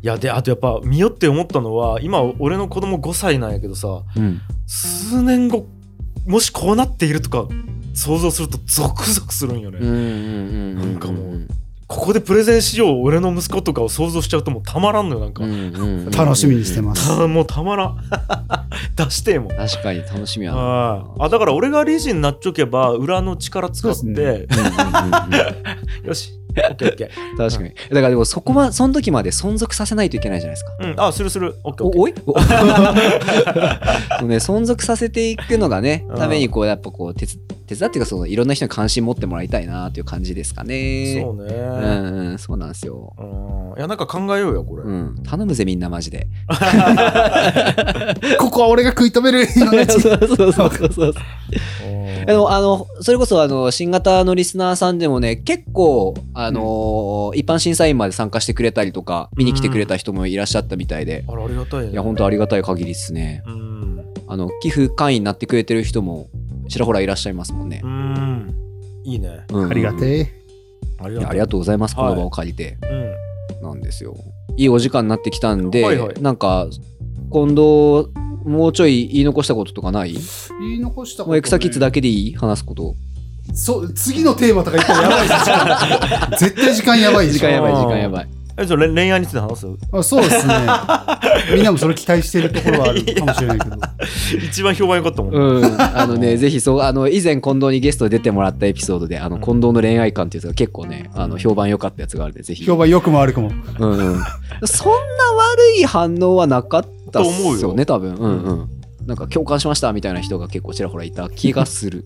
B: やであとやっぱ見よって思ったのは今俺の子供5歳なんやけどさ
A: うん。うん。
B: 数年後もしこうなっているとか想像するとゾクゾクするんよね。なんかもうここでプレゼンしよう俺の息子とかを想像しちゃうともうたまらんのよなんか、
C: 楽しみにしてます。
B: た もうたまらん。出しても。
A: 確かに楽しみやな。
B: ああだから俺が理事になっちょけば裏の力使って、よしオッケーオッケー
A: 確かに。だからでもそこは、その時まで存続させないといけないじゃないですか。
B: うん、あ、するする。オッケーオッケー。
A: おおい そう ね、存続させていくのがね
B: うん、
A: ためにこう、やっぱこう、手伝手伝っていうか、そのいろんな人に関心持ってもらいたいなという感じですかね。
B: そうね。
A: うんうん、そうなんですよ。
B: うん。いや、なんか考えようよ、これ。
A: うん、頼むぜみんなマジで。
C: ここは俺が食い止める
A: そうそうそうそうそう。
B: うん
A: でもあのそれこそあの新型のリスナーさんでもね結構あの、一般審査員まで参加してくれたりとか見に来てくれた人もいらっしゃったみたいで、
B: あら、ありがたいね。
A: いや本当ありがたい限りですね。
B: うん。
A: あの寄付会員になってくれてる人もちらほらいらっしゃいますもんね。
B: う、ん。いいね。
A: うん。
C: ありがてえ。
A: い
B: ありがとう。
A: ございます。こ
B: はい
A: の場を借りて、
B: うん。
A: なんですよ。いいお時間になってきたんで、
B: はいはい。
A: なんか今度もうちょい言い残したこととかない？
C: 言い残したこと、
A: もうエクサキッズだけでいい？話すこと
C: そう、次のテーマとか言ったらやばいです 絶対時間やばいでしょ
A: 時間やばい時間やばい
B: え、じゃあ恋恋愛について話す？
C: あそうですね。みんなもそれ期待してるところはあるかもしれないけど。
B: 一番評判良かったもん。
A: うん、あのね、ぜひそう、あの、以前近藤にゲストで出てもらったエピソードで、あの、近藤の恋愛観っていうやつが結構ね、あの、評判良かったやつがあるんで、ぜひ。
C: 評判良くも悪くも。
A: うんうん。そんな悪い反応はなかったっ
B: と思うよ
A: すよね、多分。うんうん。なんか共感しましたみたいな人が結構ちらほらいた気がする。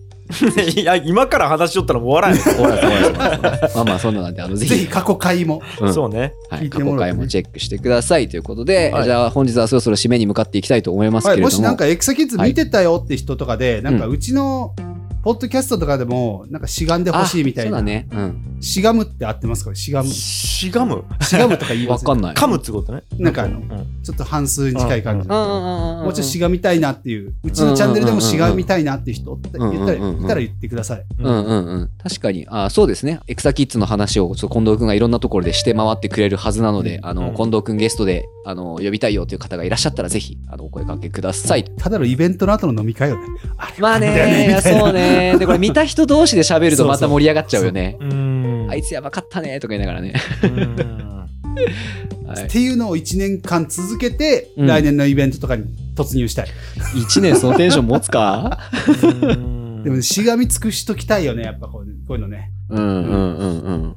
B: いや、今から話しよったらもう笑え。
A: おらそうらそうらそうまあまあ、そんななんで、あの、ぜひ、
C: ぜひ過去回も。
A: うん。
B: そうね。
A: はい、
C: 聞いて
A: 過去
C: もらって。ね
A: 回もチェックしてくださいということで、
B: はい。
A: じゃあ本日はそろそろ締めに向かっていきたいと思いますけ
C: はい、
A: れども。
C: もしなんかエクサキッズ見てたよって人とかで、なんか
A: うん。
C: うちのポッドキャストとかでも、なんかしがんでほしいみたいな。
A: あそうだね。うん。
C: しがむって合ってますか？しがむ。
B: しがむ？
C: しがむとか言います
A: わかんない。
B: 噛むってことね。
C: なんかあの
B: うん
C: ちょっと半数に近い感じ。もうちょっとしがみたいなっていう、うちのチャンネルでもしがみたいなっていう人って言ったら、
A: うんうんうんうん
C: 言ったら言ってください。
A: うんうんうん。確かに。あそうですね。エクサキッズの話を近藤くんがいろんなところでして回ってくれるはずなので、あの、
B: うん
A: 近藤くんゲストで、あの、呼びたいよという方がいらっしゃったら、ぜひ、あの、お声掛けください。
C: ただのイベントの後の飲み会よね。
A: まあね、そうね。で、これ見た人同士で喋るとまた盛り上がっちゃうよね。
B: うん。
A: あいつやばかったね、とか言いながらね。
C: っ。ていうのを1年間続けて、
A: うん
C: 来年のイベントとかに突入したい。
A: 一年そのテンション持つか？
B: う ん
C: でもね、しがみ尽くしときたいよね、やっぱこうこういうのね。
A: うんうんうんうん。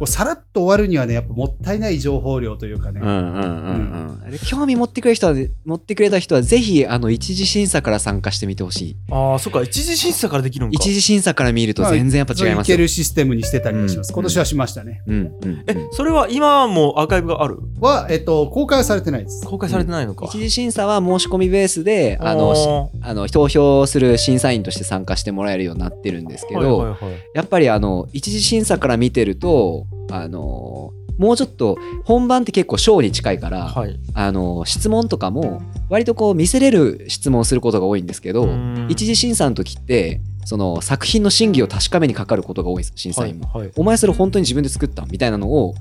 C: こうさらっと終わるにはね、やっぱもったいない情報量というかね。
A: うんうんうんうん。で興味持ってくれる人は、持ってくれた人は、ぜひ、あの、一次審査から参加してみてほしい。
B: ああ、そっか、一次審査からできるんか。
A: 一次審査から見ると全然やっぱ違いますよ。
C: いけるシステムにしてたりもします。
A: うん
C: 今年はしましたね。
A: うんうん
B: え、それは今もアーカイブがある？
C: は、えっと、公開はされてないです。
B: 公開されてないのか。
A: 一次審査は申し込みベースであのし
B: あ
A: あの投票する審査員として参加してもらえるようになってるんですけ
B: ー
A: ど、
B: はいはいはい
A: やっぱりあの一次審査から見てるとあのもうちょっと本番って結構ショーに近いから、
B: はい。
A: あの質問とかも割とこう見せれる質問をすることが多いんですけど、
B: うん
A: 一次審査の時ってその作品の真偽を確かめにかかることが多いんです審査員も。
B: はいはい
A: お前それ本当に自分で作ったみたいなのを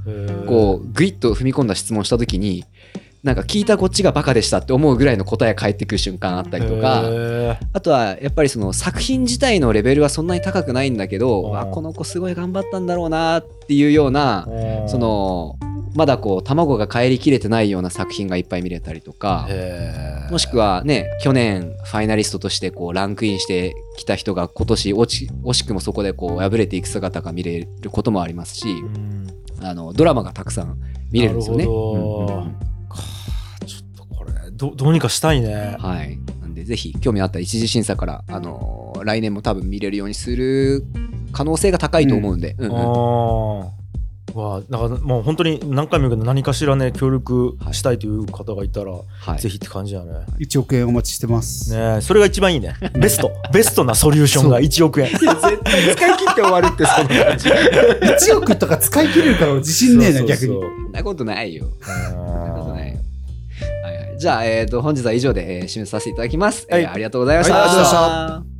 A: こうグイッと踏み込んだ質問した時になんか聞いたこっちがバカでしたって思うぐらいの答え返ってくる瞬間あったりとか。
B: へ
A: あとはやっぱりその作品自体のレベルはそんなに高くないんだけどこの子すごい頑張ったんだろうなっていうような
B: ー
A: そのまだこう卵が帰りきれてないような作品がいっぱい見れたりとかもしくはね去年ファイナリストとしてこうランクインしてきた人が今年落ち惜しくもそこでこう敗れていく姿が見れることもありますし
B: うん。
A: あのドラマがたくさん見れるんですよね。うんうん
B: どどうにかしたいね
A: はい。なんで、ぜひ、興味あったら一次審査から、あのー来年も多分見れるようにする可能性が高いと思うんで。うんうん
B: ああわあだからもう本当に何回も言うけど何かしらね協力したいという方がいたら、
A: はい。
B: ぜひって感じやね
C: 1億円お待ちしてます。
B: ねえそれが一番いいねベスト ベストなソリューションが1億円
A: 絶対使い切って終わるって、そんな感じ。
C: 1億とか使い切れるから俺自信ねえな、逆に。
B: そ
A: んなことないよ。
B: そ
A: んなことない。じゃあ、えっ、と、本日は以上で、えー締めさせていただきます。
B: はい
A: えーありがとうございました。
B: はいありがとうございま
A: した。